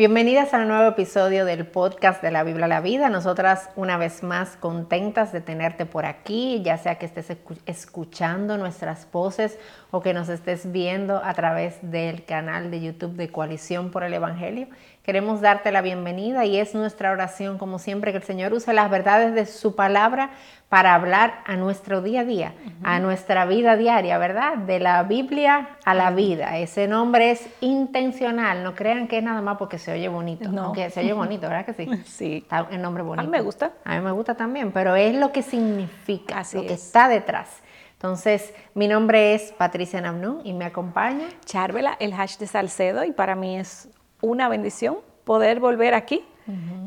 Bienvenidas al nuevo episodio del podcast de la Biblia a la Vida. Nosotras una vez más contentas de tenerte por aquí, ya sea que estés escuchando nuestras voces o que nos estés viendo a través del canal de YouTube de Coalición por el Evangelio. Queremos darte la bienvenida y es nuestra oración, como siempre, que el Señor use las verdades de su palabra para hablar a nuestro día a día, a nuestra vida diaria, ¿verdad? De la Biblia a la vida. Ese nombre es intencional, no crean que es nada más porque se oye bonito, no. aunque se oye bonito, ¿verdad que sí? Sí. Está el nombre bonito. A mí me gusta. A mí me gusta también, pero es lo que significa, lo que está detrás. Entonces, mi nombre es Patricia Namnú y me acompaña Charvela, el hash de Salcedo, y para mí es una bendición poder volver aquí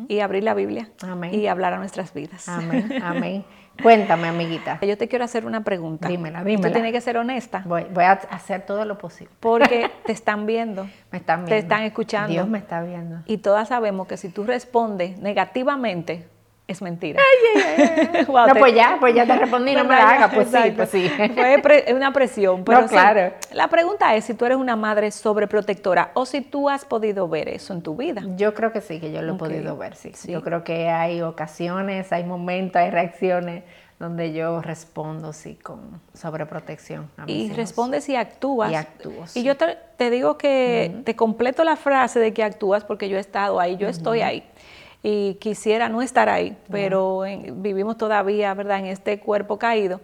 y abrir la Biblia y hablar a nuestras vidas. Amén, amén. Cuéntame, amiguita. Yo te quiero hacer una pregunta. Dímela, dímela. Tú tienes que ser honesta. Voy, voy a hacer todo lo posible. Porque te están viendo. me están viendo. Te están escuchando. Dios me está viendo. Y todas sabemos que si tú respondes negativamente, es mentira. Ay, ay, ay. no, pues ya, pues ya te respondí, no me la hagas, pues sí, pues sí. Fue una presión, pero no, claro. la pregunta es si tú eres una madre sobreprotectora o si tú has podido ver eso en tu vida. Yo creo que sí, que yo lo he podido ver, sí. sí. Yo creo que hay ocasiones, hay momentos, hay reacciones donde yo respondo sí con sobreprotección. A mis y hijos. respondes y actúas. Y actúo. Sí. Y yo te, te digo que uh -huh. te completo la frase de que actúas porque yo he estado ahí, yo uh -huh. estoy ahí y quisiera no estar ahí, pero en, vivimos todavía, ¿verdad?, en este cuerpo caído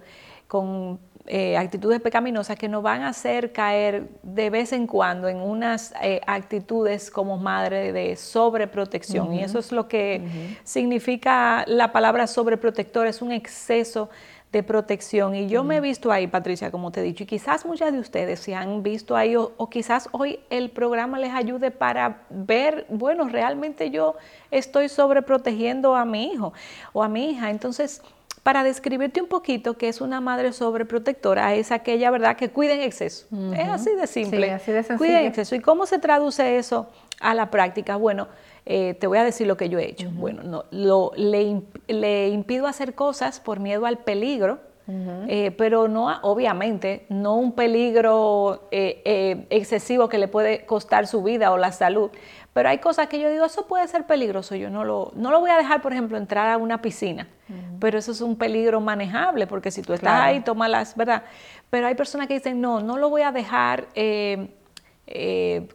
con eh, actitudes pecaminosas que nos van a hacer caer de vez en cuando en unas eh, actitudes como madre de sobreprotección. Uh -huh. Y eso es lo que uh -huh. significa la palabra sobreprotector, es un exceso de protección. Y yo me he visto ahí, Patricia, como te he dicho, y quizás muchas de ustedes se han visto ahí, o, o, quizás hoy el programa les ayude para ver, bueno, realmente yo estoy sobreprotegiendo a mi hijo o a mi hija. Entonces, para describirte un poquito que es una madre sobreprotectora, es aquella, ¿verdad?, que cuida en exceso. Uh -huh. Es así de simple. Sí, así de sencillo. Cuida en exceso. ¿Y cómo se traduce eso a la práctica? Bueno, eh, te voy a decir lo que yo he hecho. Uh -huh. Bueno, no, lo, le, le, impido hacer cosas por miedo al peligro, uh -huh. eh, pero no, obviamente, no un peligro eh, excesivo que le puede costar su vida o la salud. Pero hay cosas que yo digo, eso puede ser peligroso. Yo no lo, no lo voy a dejar, por ejemplo, entrar a una piscina. Pero eso es un peligro manejable, porque si tú estás claro. ahí, toma las, ¿verdad? Pero hay personas que dicen, no, no lo voy a dejar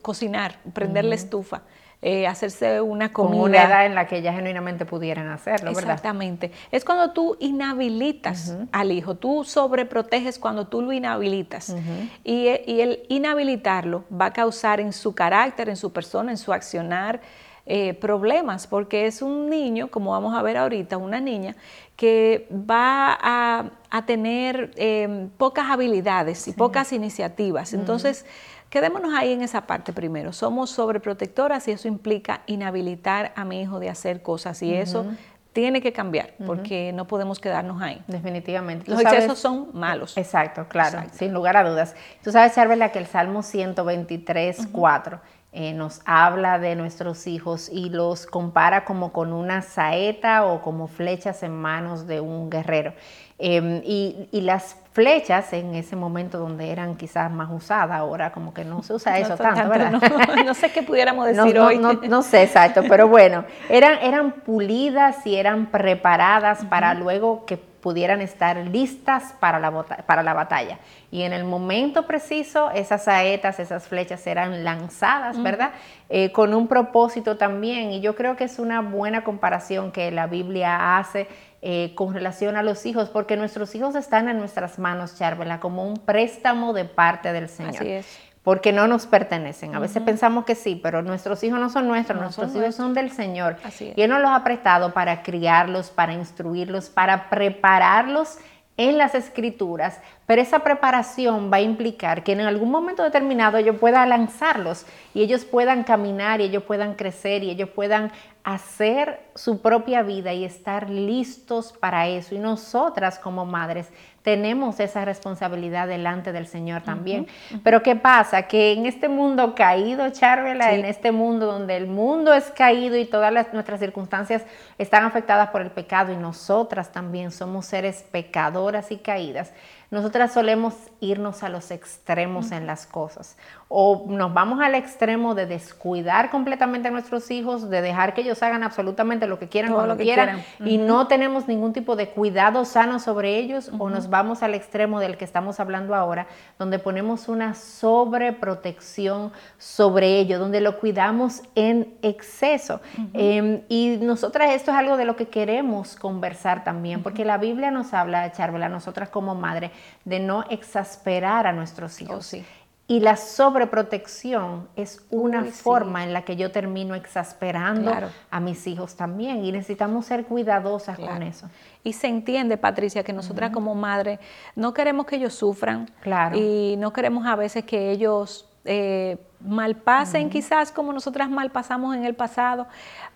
cocinar, prender la estufa eh, hacerse una comida. Con una edad en la que ya genuinamente pudieran hacerlo, ¿verdad? Exactamente. Es cuando tú inhabilitas uh -huh. al hijo, tú sobreproteges cuando tú lo inhabilitas. Uh -huh. y, y, el inhabilitarlo va a causar en su carácter, en su persona, en su accionar, eh, problemas, porque es un niño, como vamos a ver ahorita, una niña que va a, a tener eh, pocas habilidades sí. y pocas iniciativas. Uh -huh. Entonces, Quedémonos ahí en esa parte primero. Somos sobreprotectoras y eso implica inhabilitar a mi hijo de hacer cosas y uh -huh. eso tiene que cambiar porque uh -huh. no podemos quedarnos ahí. Definitivamente. Los sabes? excesos son malos. Exacto, claro, Exacto. sin lugar a dudas. Tú sabes, Charvela, que el Salmo 123, uh -huh. 4 eh, nos habla de nuestros hijos y los compara como con una saeta o como flechas en manos de un guerrero. Eh, y, y, las flechas en ese momento donde eran quizás más usadas, ahora como que no se usa eso no, tanto, ¿verdad? No, no, sé qué pudiéramos decir no, hoy. No, sé exacto, pero bueno, eran, eran pulidas y eran preparadas uh -huh. para luego que pudieran estar listas para la, para la batalla. Y en el momento preciso, esas saetas, esas flechas eran lanzadas, ¿verdad? Uh -huh. eh, con un propósito también. Y yo creo que es una buena comparación que la Biblia hace eh, con relación a los hijos, porque nuestros hijos están en nuestras manos, Charvela, como un préstamo de parte del Señor. Así es. Porque no nos pertenecen. A veces uh -huh. pensamos que sí, pero nuestros hijos no son nuestros, no nuestros son hijos nuestros. son del Señor. Así es. Y Él nos los ha prestado para criarlos, para instruirlos, para prepararlos en las escrituras, pero esa preparación va a implicar que en algún momento determinado yo pueda lanzarlos y ellos puedan caminar y ellos puedan crecer y ellos puedan hacer su propia vida y estar listos para eso. Y nosotras como madres tenemos esa responsabilidad delante del Señor también. Uh -huh. Pero ¿qué pasa? Que en este mundo caído, Charvela, sí. en este mundo donde el mundo es caído y todas las, nuestras circunstancias están afectadas por el pecado y nosotras también somos seres pecadoras y caídas, nosotras solemos irnos a los extremos en las cosas. O nos vamos al extremo de descuidar completamente a nuestros hijos, de dejar que ellos hagan absolutamente lo que quieran cuando lo que quieran, y no tenemos ningún tipo de cuidado sano sobre ellos, o nos vamos al extremo del que estamos hablando ahora, donde ponemos una sobreprotección sobre ellos, donde lo cuidamos en exceso. Em, y nosotras esto es algo de lo que queremos conversar también, porque la Biblia nos habla, Charvela, nosotras como madre, de no exasperar a nuestros hijos. Oh, sí. Y la sobreprotección es una forma en la que yo termino exasperando a mis hijos también. Y necesitamos ser cuidadosas con eso. Y se entiende, Patricia, que nosotras como madre no queremos que ellos sufran. Claro. Y no queremos a veces que ellos eh, malpasen quizás como nosotras malpasamos en el pasado,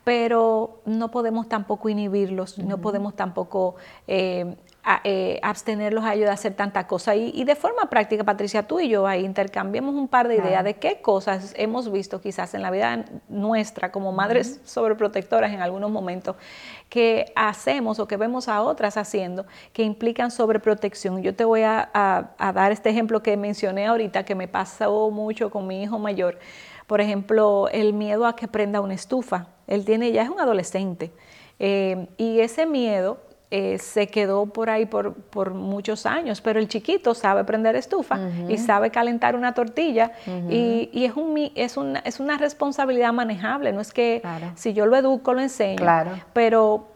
pero no podemos tampoco inhibirlos, no podemos tampoco eh, eh, abstenerlos a ellos de hacer tanta cosa. Y, de forma práctica, Patricia, tú y yo ahí intercambiemos un par de ideas de qué cosas hemos visto quizás en la vida nuestra como madres sobreprotectoras en algunos momentos que hacemos o que vemos a otras haciendo que implican sobreprotección. Yo te voy a, a dar este ejemplo que mencioné ahorita que me pasó mucho con mi hijo mayor. Por ejemplo, el miedo a que prenda una estufa. Él tiene, ya es un adolescente. Eh, y ese miedo eh, se quedó por ahí por, por, muchos años, pero el chiquito sabe prender estufa y sabe calentar una tortilla y, y, es, un, es, una, es una responsabilidad manejable, no es que si yo lo educo, lo enseño, pero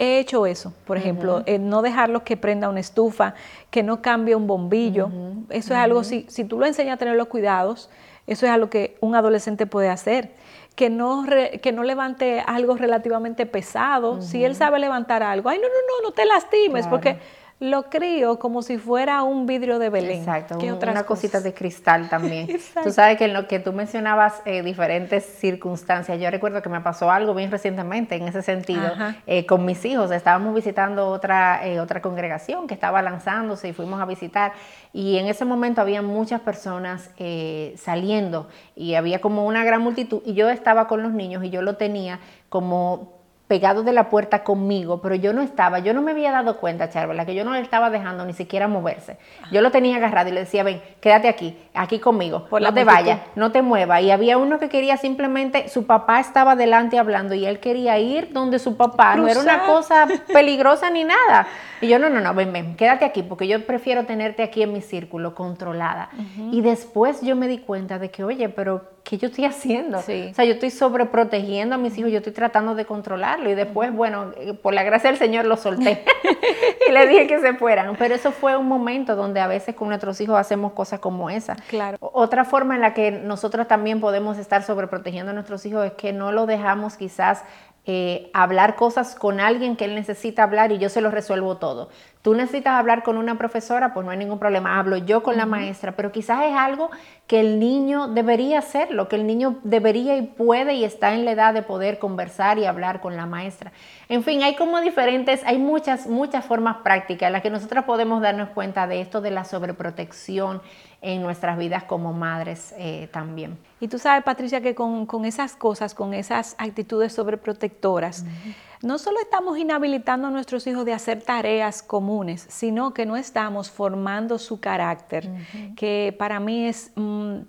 he hecho eso, por ejemplo, no dejarlo que prenda una estufa, que no cambie un bombillo, eso es algo, si, si tú lo enseñas a tener los cuidados, eso es algo que un adolescente puede hacer que no, que no levante algo relativamente pesado. Si él sabe levantar algo, ay, no, no, no, no te lastimes, porque lo crío como si fuera un vidrio de Belén. Exacto, una cosita de cristal también. tú sabes que en lo que tú mencionabas eh, diferentes circunstancias, yo recuerdo que me pasó algo bien recientemente en ese sentido eh, con mis hijos. Estábamos visitando otra, eh, otra congregación que estaba lanzándose y fuimos a visitar y en ese momento había muchas personas saliendo y había como una gran multitud y yo estaba con los niños y yo lo tenía como pegado de la puerta conmigo, pero yo no estaba, yo no me había dado cuenta, Charla, que yo no le estaba dejando ni siquiera moverse. Yo lo tenía agarrado y le decía, ven, quédate aquí, aquí conmigo, Por no te vayas, no te muevas. Y había uno que quería simplemente, su papá estaba delante hablando y él quería ir donde su papá, no era una cosa peligrosa ni nada. Y yo, no, no, no, ven, ven, quédate aquí, porque yo prefiero tenerte aquí en mi círculo, controlada. Y después yo me di cuenta de que, oye, pero ¿qué yo estoy haciendo? O sea, yo estoy sobreprotegiendo a mis hijos, yo estoy tratando de controlarlo. Y después, bueno, eh, por la gracia del Señor lo solté y le dije que se fueran. Pero eso fue un momento donde a veces con nuestros hijos hacemos cosas como esa. Claro. Otra forma en la que nosotros también podemos estar sobreprotegiendo a nuestros hijos es que no lo dejamos quizás eh, hablar cosas con alguien que él necesita hablar y yo se lo resuelvo todo. Tú necesitas hablar con una profesora, pues no hay ningún problema, hablo yo con la maestra, pero quizás es algo que el niño debería hacerlo, que el niño debería y puede y está en la edad de poder conversar y hablar con la maestra. En fin, hay como diferentes, hay muchas, muchas formas prácticas en las que nosotros podemos darnos cuenta de esto de la sobreprotección en nuestras vidas como madres eh, también. Y tú sabes, Patricia, que con, esas cosas, con esas actitudes sobreprotectoras, no solo estamos inhabilitando a nuestros hijos de hacer tareas comunes, sino que no estamos formando su carácter, que para mí es mm,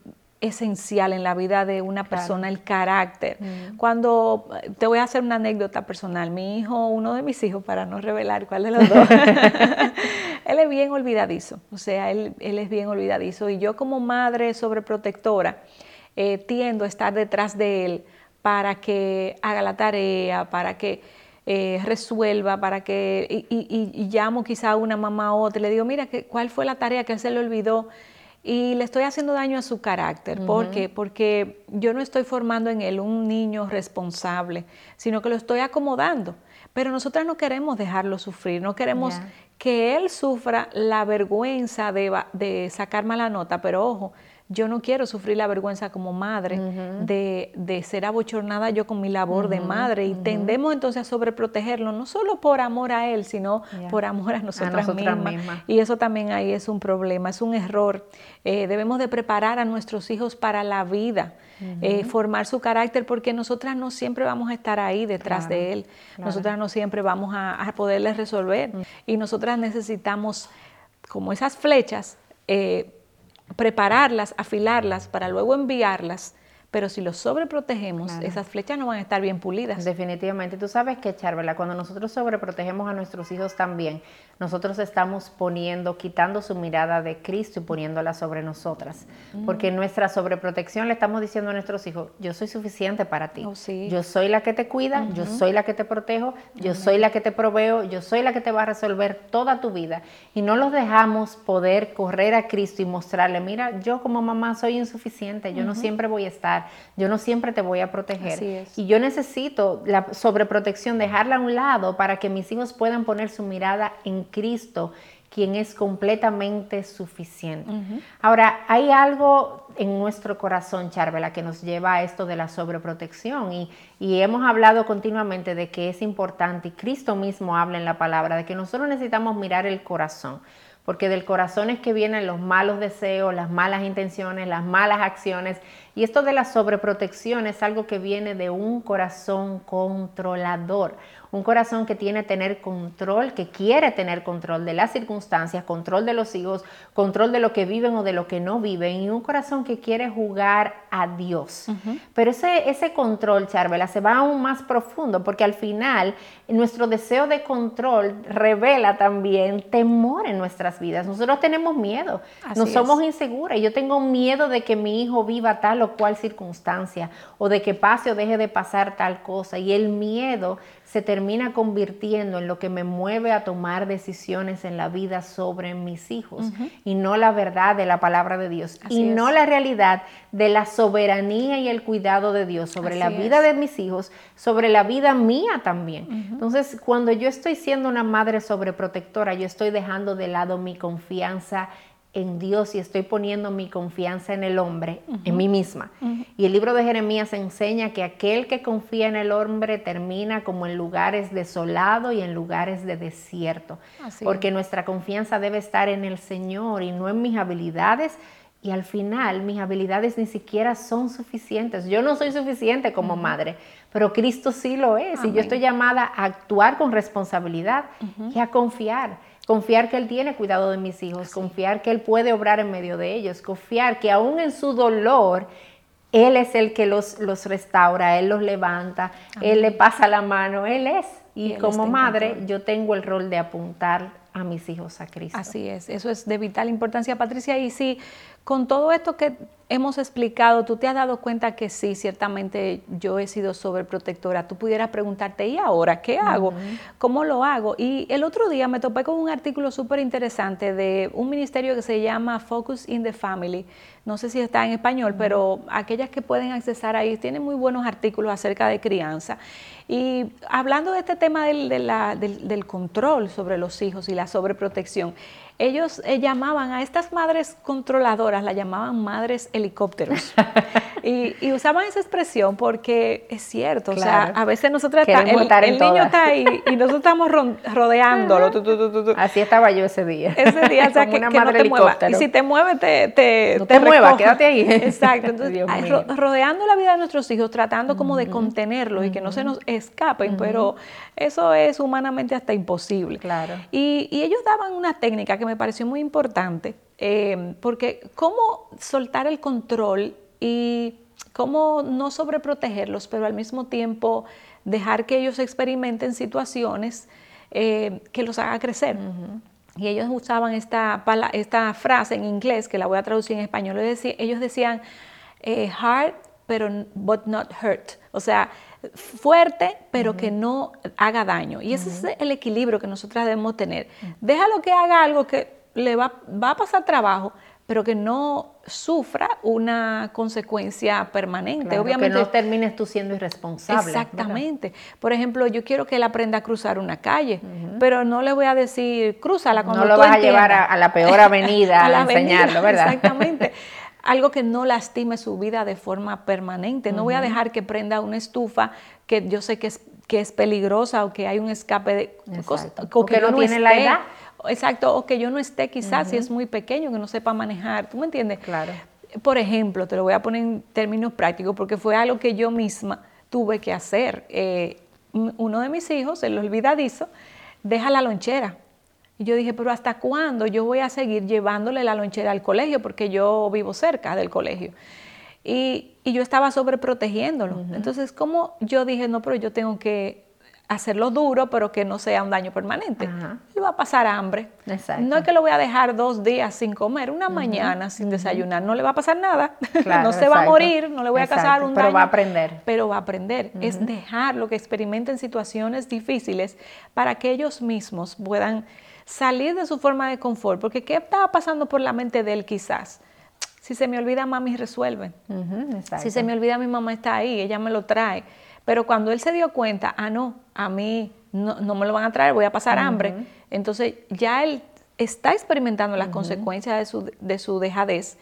esencial en la vida de una persona, el carácter. Cuando, te voy a hacer una anécdota personal, mi hijo, uno de mis hijos, para no revelar cuál de los dos, él es bien olvidadizo, o sea, él, es bien olvidadizo. Y yo como madre sobreprotectora eh, tiendo a estar detrás de él para que haga la tarea, para que eh, resuelva, para que, y, llamo quizá a una mamá o otra y le digo, mira, ¿cuál fue la tarea que él se le olvidó? Y le estoy haciendo daño a su carácter. ¿Por qué? Porque yo no estoy formando en él un niño responsable, sino que lo estoy acomodando. Pero nosotras no queremos dejarlo sufrir, no queremos que él sufra la vergüenza de, de sacar mala nota, pero ojo, yo no quiero sufrir la vergüenza como madre de, ser abochornada yo con mi labor de madre. Y tendemos entonces a sobreprotegerlo, no solo por amor a él, sino por amor a nosotras, mismas. Y eso también ahí es un problema, es un error. Eh, debemos de preparar a nuestros hijos para la vida, eh, formar su carácter, porque nosotras no siempre vamos a estar ahí detrás de él, nosotras no siempre vamos a, a poderles resolver. Y nosotras necesitamos como esas flechas, eh, prepararlas, afilarlas para luego enviarlas pero si los sobreprotegemos, esas flechas no van a estar bien pulidas. Definitivamente. Tú sabes que, Charvela, cuando nosotros sobreprotegemos a nuestros hijos también, nosotros estamos poniendo, quitando su mirada de Cristo y poniéndola sobre nosotras. Mm. Porque en nuestra sobreprotección le estamos diciendo a nuestros hijos, yo soy suficiente para ti. Oh, yo soy la que te cuida, yo soy la que te protejo, yo soy la que te proveo, yo soy la que te va a resolver toda tu vida. Y no los dejamos poder correr a Cristo y mostrarle, mira, yo como mamá soy insuficiente, yo no siempre voy a estar yo no siempre te voy a proteger. Y yo necesito la sobreprotección, dejarla a un lado para que mis hijos puedan poner su mirada en Cristo, quien es completamente suficiente. Ahora, hay algo en nuestro corazón, Charvela, que nos lleva a esto de la sobreprotección y, y hemos hablado continuamente de que es importante y Cristo mismo habla en la palabra de que nosotros necesitamos mirar el corazón porque del corazón es que vienen los malos deseos, las malas intenciones, las malas acciones. Y esto de la sobreprotección es algo que viene de un corazón controlador un corazón que tiene tener control, que quiere tener control de las circunstancias, control de los hijos, control de lo que viven o de lo que no viven, y un corazón que quiere jugar a Dios. Pero ese, ese control, Charvela, se va aún más profundo, porque al final nuestro deseo de control revela también temor en nuestras vidas. Nosotros tenemos miedo, no somos inseguras. Yo tengo miedo de que mi hijo viva tal o cual circunstancia, o de que pase o deje de pasar tal cosa, y el miedo se termina convirtiendo en lo que me mueve a tomar decisiones en la vida sobre mis hijos y no la verdad de la palabra de Dios y no la realidad de la soberanía y el cuidado de Dios sobre la vida de mis hijos, sobre la vida mía también. Entonces, cuando yo estoy siendo una madre sobreprotectora, yo estoy dejando de lado mi confianza en Dios y estoy poniendo mi confianza en el hombre, en mí misma. Y el libro de Jeremías enseña que aquel que confía en el hombre termina como en lugares desolados y en lugares de desierto. porque nuestra confianza debe estar en el Señor y no en mis habilidades. Y al final mis habilidades ni siquiera son suficientes. Yo no soy suficiente como madre, pero Cristo sí lo es. Y yo estoy llamada a actuar con responsabilidad y a confiar. Confiar que Él tiene cuidado de mis hijos, confiar que Él puede obrar en medio de ellos, confiar que aún en su dolor, Él es el que los, los restaura, Él los levanta, Él le pasa la mano, Él es. Y, como madre yo tengo el rol de apuntar a mis hijos a Cristo. Así es, eso es de vital importancia, Patricia. Y si con todo esto que hemos explicado, tú te has dado cuenta que sí, ciertamente yo he sido sobreprotectora. Tú pudieras preguntarte, ¿y ahora qué hago? ¿Cómo lo hago? Y el otro día me topé con un artículo súper interesante de un ministerio que se llama Focus in the Family. No sé si está en español, pero aquellas que pueden accesar ahí tienen muy buenos artículos acerca de crianza. Y hablando de este tema del, del control sobre los hijos y la sobreprotección, ellos eh, llamaban a estas madres controladoras, la llamaban madres helicópteros. y, usaban esa expresión porque es cierto, o sea, a veces nosotros está, el, niño está ahí y nosotros estamos rodeándolo. Así estaba yo ese día. Ese día, o sea, que, no te muevas. Y si te mueves, te, te, no te, muevas, quédate ahí. Exacto. Entonces, rodeando la vida de nuestros hijos, tratando como de contenerlos y que no se nos escapen, pero eso es humanamente hasta imposible. Claro. Y, y ellos daban una técnica que me pareció muy importante, eh, porque cómo soltar el control y cómo no sobreprotegerlos, pero al mismo tiempo dejar que ellos experimenten situaciones eh, que los haga crecer. Y ellos usaban esta, esta frase en inglés, que la voy a traducir en español, ellos decían, eh, hard, pero but not hurt. O sea, fuerte, pero que no haga daño. Y ese es el equilibrio que nosotras debemos tener. Déjalo que haga algo que le va, va, a pasar trabajo, pero que no sufra una consecuencia permanente. Obviamente, que no termines tú siendo irresponsable. Exactamente. Por ejemplo, yo quiero que él aprenda a cruzar una calle, pero no le voy a decir, crúzala cuando No lo vas a llevar a, la peor avenida a, enseñarlo, ¿verdad? Exactamente. Algo que no lastime su vida de forma permanente. No voy a dejar que prenda una estufa que yo sé que es, que es peligrosa o que hay un escape de cosas, o, que, no, tiene la edad. Exacto, o que yo no esté quizás si es muy pequeño, que no sepa manejar. ¿Tú me entiendes? Claro. Por ejemplo, te lo voy a poner en términos prácticos porque fue algo que yo misma tuve que hacer. Eh, uno de mis hijos, el olvidadizo, deja la lonchera Y yo dije, pero ¿hasta cuándo yo voy a seguir llevándole la lonchera al colegio? Porque yo vivo cerca del colegio. Y, yo estaba sobreprotegiéndolo. Entonces, como yo dije, no, pero yo tengo que hacerlo duro, pero que no sea un daño permanente. Y va a pasar hambre. No es que lo voy a dejar dos días sin comer, una mañana sin desayunar, no le va a pasar nada. no se va a morir, no le voy a causar un daño. Pero va a aprender. Pero va a aprender. Es dejarlo que experimenten situaciones difíciles para que ellos mismos puedan salir de su forma de confort. Porque ¿qué estaba pasando por la mente de él quizás? Si se me olvida, mami resuelve. si se me olvida, mi mamá está ahí, ella me lo trae. Pero cuando él se dio cuenta, ah, no, a mí no, me lo van a traer, voy a pasar hambre. Entonces ya él está experimentando las consecuencias de su, de su dejadez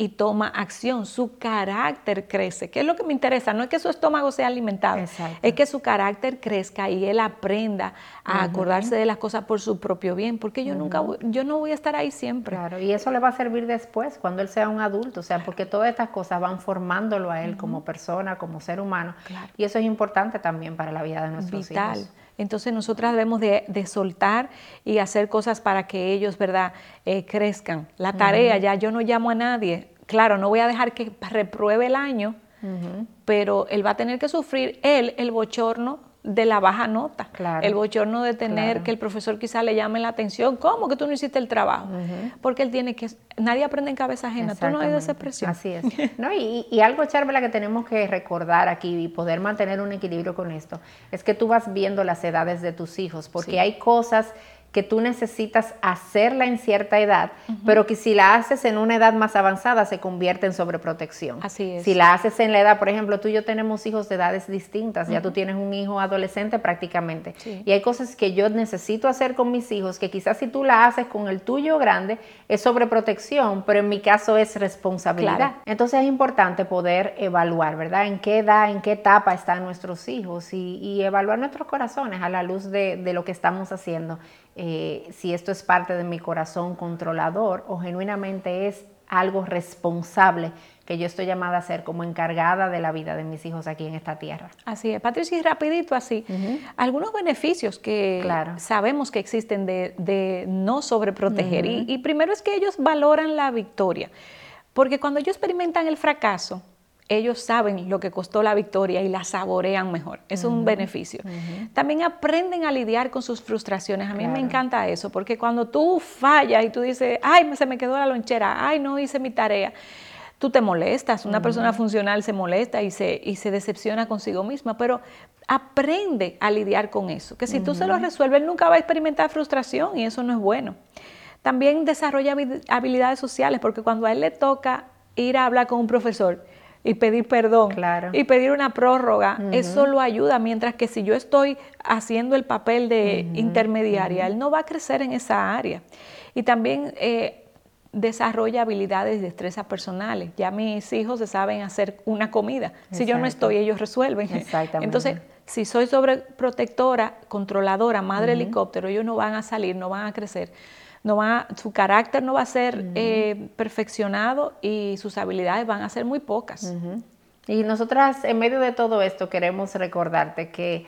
y toma acción, su carácter crece. ¿Qué es lo que me interesa? No es que su estómago sea alimentado, es que su carácter crezca y él aprenda a acordarse de las cosas por su propio bien, porque yo nunca, yo no voy a estar ahí siempre. Claro, y eso le va a servir después, cuando él sea un adulto, o sea, porque todas estas cosas van formándolo a él como persona, como ser humano, y eso es importante también para la vida de nuestros Vital. Entonces nosotras debemos de, soltar y hacer cosas para que ellos, ¿verdad?, eh, crezcan. La tarea, ya yo no llamo a nadie. Claro, no voy a dejar que repruebe el año, pero él va a tener que sufrir él el bochorno de la baja nota, el bochorno de tener que el profesor quizá le llame la atención, ¿cómo que tú no hiciste el trabajo? Porque él tiene que, nadie aprende en cabeza ajena, tú no hay esa expresión. Así es. ¿No? Y, y, algo, Charvela, que tenemos que recordar aquí y poder mantener un equilibrio con esto, es que tú vas viendo las edades de tus hijos, porque hay cosas que tú necesitas hacerla en cierta edad, pero que si la haces en una edad más avanzada se convierte en sobreprotección. Así es. Si la haces en la edad, por ejemplo, tú y yo tenemos hijos de edades distintas, ya tú tienes un hijo adolescente prácticamente, y hay cosas que yo necesito hacer con mis hijos que quizás si tú la haces con el tuyo grande es sobreprotección, pero en mi caso es responsabilidad. Entonces es importante poder evaluar, ¿verdad? En qué edad, en qué etapa están nuestros hijos y, evaluar nuestros corazones a la luz de, de lo que estamos haciendo eh, si esto es parte de mi corazón controlador o genuinamente es algo responsable que yo estoy llamada a ser como encargada de la vida de mis hijos aquí en esta tierra. Así es, Patricia, y rapidito así, algunos beneficios que sabemos que existen de, no sobreproteger. y primero es que ellos valoran la victoria, porque cuando ellos experimentan el fracaso, ellos saben lo que costó la victoria y la saborean mejor. Eso es un beneficio. También aprenden a lidiar con sus frustraciones. A mí me encanta eso, porque cuando tú fallas y tú dices, ay, se me quedó la lonchera, ay, no hice mi tarea, tú te molestas. Una persona funcional se molesta y se, y se decepciona consigo misma, pero aprende a lidiar con eso. Que si tú se lo resuelves, nunca va a experimentar frustración y eso no es bueno. También desarrolla habilidades sociales, porque cuando a él le toca ir a hablar con un profesor, y pedir perdón y pedir una prórroga, eso lo ayuda, mientras que si yo estoy haciendo el papel de intermediaria, él no va a crecer en esa área. Y también eh, desarrolla habilidades de destrezas personales. Ya mis hijos se saben hacer una comida. Si yo no estoy, ellos resuelven. Entonces, si soy sobreprotectora, controladora, madre helicóptero, ellos no van a salir, no van a crecer no va, su carácter no va a ser eh, perfeccionado y sus habilidades van a ser muy pocas. Y nosotras, en medio de todo esto, queremos recordarte que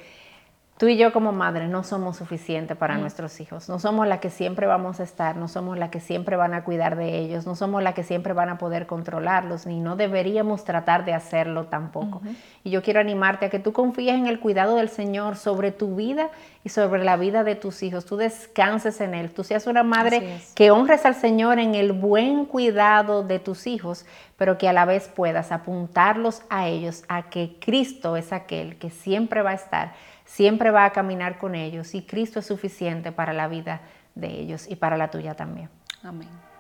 Tú y yo como madres no somos suficientes para nuestros hijos, no somos la que siempre vamos a estar, no somos la que siempre van a cuidar de ellos, no somos la que siempre van a poder controlarlos, ni no deberíamos tratar de hacerlo tampoco. Y yo quiero animarte a que tú confíes en el cuidado del Señor sobre tu vida y sobre la vida de tus hijos, tú descanses en Él, tú seas una madre que honres al Señor en el buen cuidado de tus hijos, pero que a la vez puedas apuntarlos a ellos, a que Cristo es aquel que siempre va a estar siempre va a caminar con ellos y Cristo es suficiente para la vida de ellos y para la tuya también. Amén.